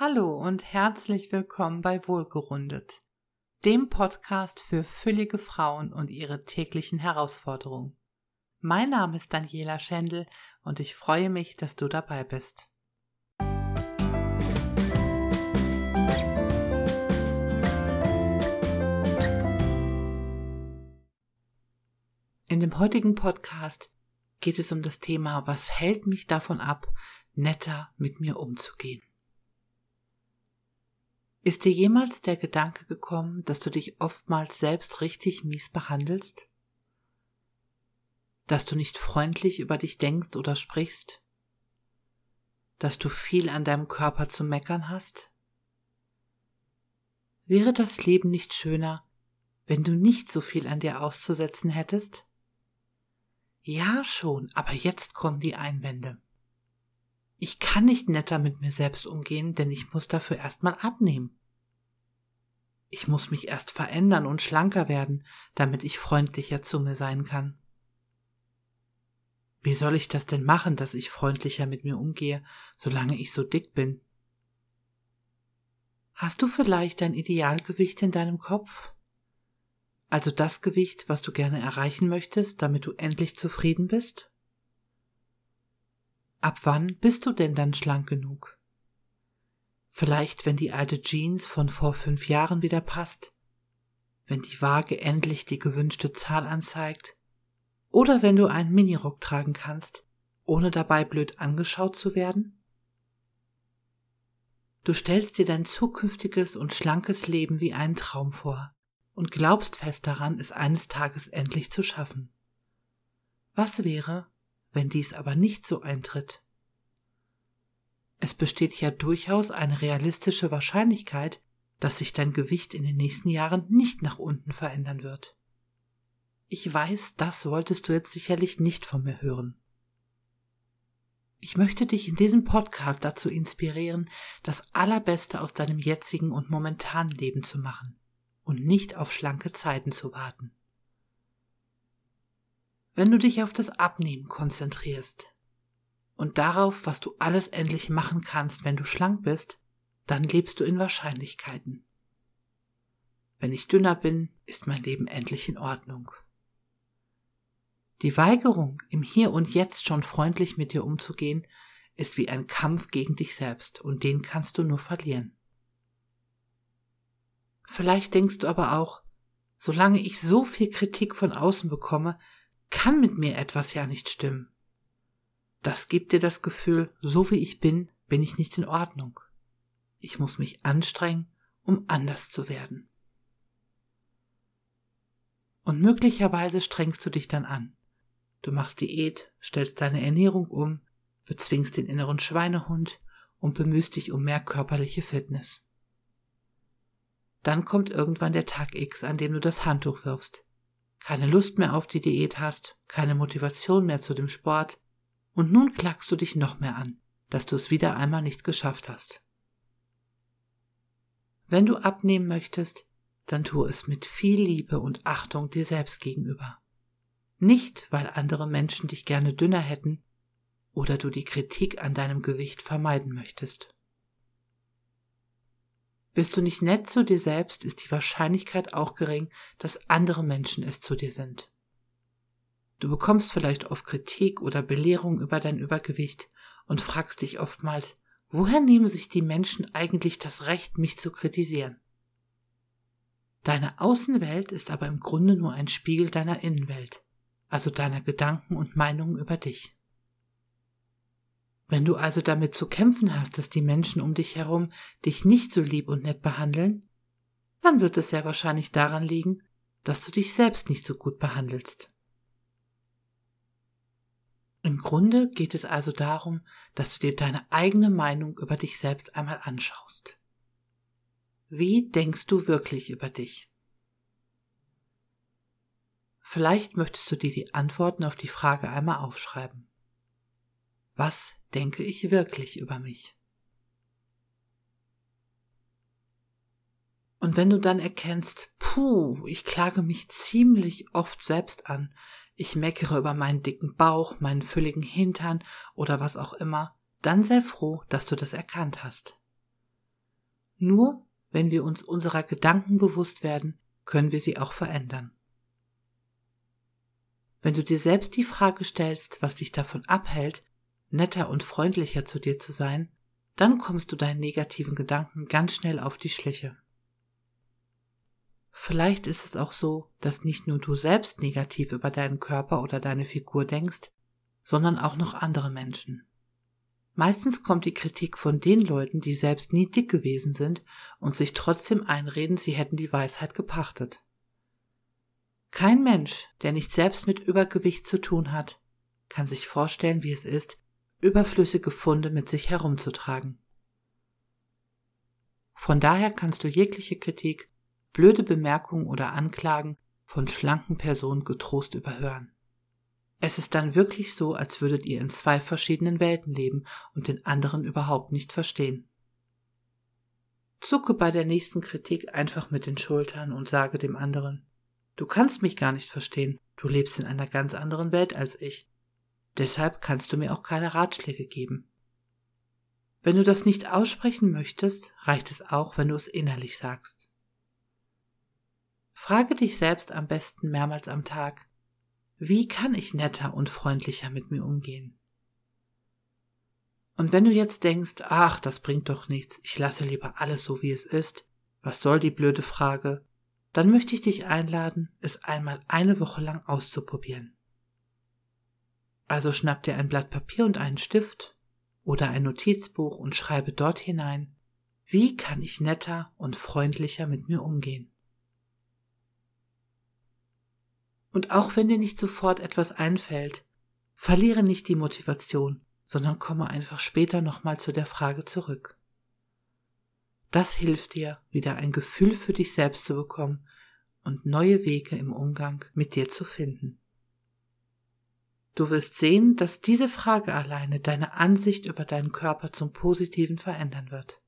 Hallo und herzlich willkommen bei Wohlgerundet, dem Podcast für füllige Frauen und ihre täglichen Herausforderungen. Mein Name ist Daniela Schendl und ich freue mich, dass du dabei bist. In dem heutigen Podcast geht es um das Thema, was hält mich davon ab, netter mit mir umzugehen. Ist dir jemals der Gedanke gekommen, dass du dich oftmals selbst richtig mies behandelst? Dass du nicht freundlich über dich denkst oder sprichst? Dass du viel an deinem Körper zu meckern hast? Wäre das Leben nicht schöner, wenn du nicht so viel an dir auszusetzen hättest? Ja schon, aber jetzt kommen die Einwände. Ich kann nicht netter mit mir selbst umgehen, denn ich muss dafür erstmal abnehmen. Ich muss mich erst verändern und schlanker werden, damit ich freundlicher zu mir sein kann. Wie soll ich das denn machen, dass ich freundlicher mit mir umgehe, solange ich so dick bin? Hast du vielleicht ein Idealgewicht in deinem Kopf? Also das Gewicht, was du gerne erreichen möchtest, damit du endlich zufrieden bist? Ab wann bist du denn dann schlank genug? Vielleicht, wenn die alte Jeans von vor fünf Jahren wieder passt, wenn die Waage endlich die gewünschte Zahl anzeigt, oder wenn du einen Minirock tragen kannst, ohne dabei blöd angeschaut zu werden? Du stellst dir dein zukünftiges und schlankes Leben wie einen Traum vor und glaubst fest daran, es eines Tages endlich zu schaffen. Was wäre, wenn dies aber nicht so eintritt. Es besteht ja durchaus eine realistische Wahrscheinlichkeit, dass sich dein Gewicht in den nächsten Jahren nicht nach unten verändern wird. Ich weiß, das wolltest du jetzt sicherlich nicht von mir hören. Ich möchte dich in diesem Podcast dazu inspirieren, das Allerbeste aus deinem jetzigen und momentanen Leben zu machen und nicht auf schlanke Zeiten zu warten. Wenn du dich auf das Abnehmen konzentrierst und darauf, was du alles endlich machen kannst, wenn du schlank bist, dann lebst du in Wahrscheinlichkeiten. Wenn ich dünner bin, ist mein Leben endlich in Ordnung. Die Weigerung, im Hier und Jetzt schon freundlich mit dir umzugehen, ist wie ein Kampf gegen dich selbst, und den kannst du nur verlieren. Vielleicht denkst du aber auch, solange ich so viel Kritik von außen bekomme, kann mit mir etwas ja nicht stimmen. Das gibt dir das Gefühl, so wie ich bin, bin ich nicht in Ordnung. Ich muss mich anstrengen, um anders zu werden. Und möglicherweise strengst du dich dann an. Du machst Diät, stellst deine Ernährung um, bezwingst den inneren Schweinehund und bemühst dich um mehr körperliche Fitness. Dann kommt irgendwann der Tag X, an dem du das Handtuch wirfst keine Lust mehr auf die Diät hast, keine Motivation mehr zu dem Sport, und nun klagst du dich noch mehr an, dass du es wieder einmal nicht geschafft hast. Wenn du abnehmen möchtest, dann tu es mit viel Liebe und Achtung dir selbst gegenüber. Nicht, weil andere Menschen dich gerne dünner hätten oder du die Kritik an deinem Gewicht vermeiden möchtest. Bist du nicht nett zu dir selbst, ist die Wahrscheinlichkeit auch gering, dass andere Menschen es zu dir sind. Du bekommst vielleicht oft Kritik oder Belehrung über dein Übergewicht und fragst dich oftmals, woher nehmen sich die Menschen eigentlich das Recht, mich zu kritisieren? Deine Außenwelt ist aber im Grunde nur ein Spiegel deiner Innenwelt, also deiner Gedanken und Meinungen über dich. Wenn du also damit zu kämpfen hast, dass die Menschen um dich herum dich nicht so lieb und nett behandeln, dann wird es sehr wahrscheinlich daran liegen, dass du dich selbst nicht so gut behandelst. Im Grunde geht es also darum, dass du dir deine eigene Meinung über dich selbst einmal anschaust. Wie denkst du wirklich über dich? Vielleicht möchtest du dir die Antworten auf die Frage einmal aufschreiben. Was denke ich wirklich über mich? Und wenn du dann erkennst, puh, ich klage mich ziemlich oft selbst an, ich meckere über meinen dicken Bauch, meinen fülligen Hintern oder was auch immer, dann sei froh, dass du das erkannt hast. Nur wenn wir uns unserer Gedanken bewusst werden, können wir sie auch verändern. Wenn du dir selbst die Frage stellst, was dich davon abhält, netter und freundlicher zu dir zu sein, dann kommst du deinen negativen Gedanken ganz schnell auf die Schliche. Vielleicht ist es auch so, dass nicht nur du selbst negativ über deinen Körper oder deine Figur denkst, sondern auch noch andere Menschen. Meistens kommt die Kritik von den Leuten, die selbst nie dick gewesen sind und sich trotzdem einreden, sie hätten die Weisheit gepachtet. Kein Mensch, der nicht selbst mit Übergewicht zu tun hat, kann sich vorstellen, wie es ist, überflüssige Funde mit sich herumzutragen. Von daher kannst du jegliche Kritik, blöde Bemerkungen oder Anklagen von schlanken Personen getrost überhören. Es ist dann wirklich so, als würdet ihr in zwei verschiedenen Welten leben und den anderen überhaupt nicht verstehen. Zucke bei der nächsten Kritik einfach mit den Schultern und sage dem anderen, du kannst mich gar nicht verstehen, du lebst in einer ganz anderen Welt als ich. Deshalb kannst du mir auch keine Ratschläge geben. Wenn du das nicht aussprechen möchtest, reicht es auch, wenn du es innerlich sagst. Frage dich selbst am besten mehrmals am Tag, wie kann ich netter und freundlicher mit mir umgehen? Und wenn du jetzt denkst, ach, das bringt doch nichts, ich lasse lieber alles so, wie es ist, was soll die blöde Frage, dann möchte ich dich einladen, es einmal eine Woche lang auszuprobieren. Also schnapp dir ein Blatt Papier und einen Stift oder ein Notizbuch und schreibe dort hinein, wie kann ich netter und freundlicher mit mir umgehen? Und auch wenn dir nicht sofort etwas einfällt, verliere nicht die Motivation, sondern komme einfach später nochmal zu der Frage zurück. Das hilft dir, wieder ein Gefühl für dich selbst zu bekommen und neue Wege im Umgang mit dir zu finden. Du wirst sehen, dass diese Frage alleine deine Ansicht über deinen Körper zum Positiven verändern wird.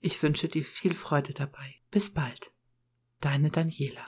Ich wünsche dir viel Freude dabei. Bis bald. Deine Daniela.